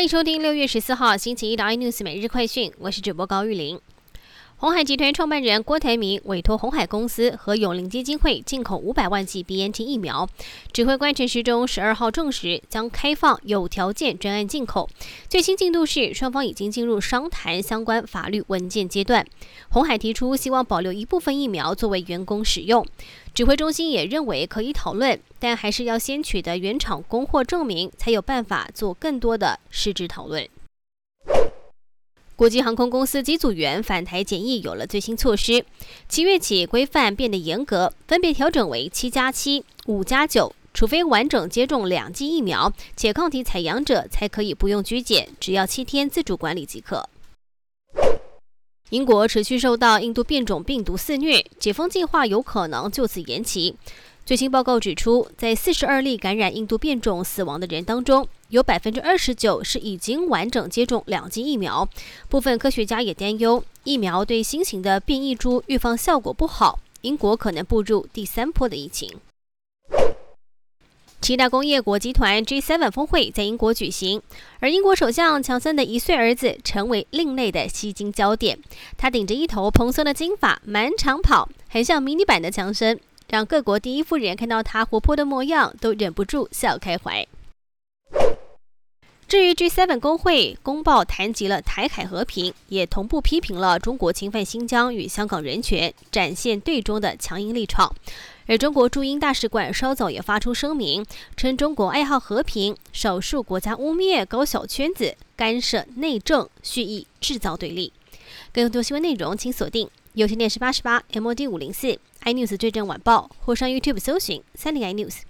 欢迎收听六月十四号星期一的 iNews 每日快讯，我是主播高玉玲。红海集团创办人郭台铭委托红海公司和永林基金会进口五百万剂 BNT 疫苗。指挥官陈时中十二号证实，将开放有条件专案进口。最新进度是，双方已经进入商谈相关法律文件阶段。红海提出希望保留一部分疫苗作为员工使用。指挥中心也认为可以讨论，但还是要先取得原厂供货证明，才有办法做更多的实质讨论。国际航空公司机组员返台检疫有了最新措施，七月起规范变得严格，分别调整为七加七、五加九，除非完整接种两剂疫苗且抗体采阳者，才可以不用居检，只要七天自主管理即可。英国持续受到印度变种病毒肆虐，解封计划有可能就此延期。最新报告指出，在四十二例感染印度变种死亡的人当中，有百分之二十九是已经完整接种两剂疫苗。部分科学家也担忧，疫苗对新型的变异株预防效果不好，英国可能步入第三波的疫情。七大工业国集团 G7 峰会在英国举行，而英国首相强森的一岁儿子成为另类的吸睛焦点。他顶着一头蓬松的金发，满场跑，很像迷你版的强森。让各国第一夫人看到他活泼的模样，都忍不住笑开怀。至于 G7 工会公报谈及了台海和平，也同步批评了中国侵犯新疆与香港人权，展现对中的强硬立场。而中国驻英大使馆稍早也发出声明，称中国爱好和平，少数国家污蔑搞小圈子干涉内政，蓄意制造对立。更多新闻内容，请锁定有线电视八十八 MOD 五零四。iNews 最正晚报或上 YouTube 搜寻三零 iNews。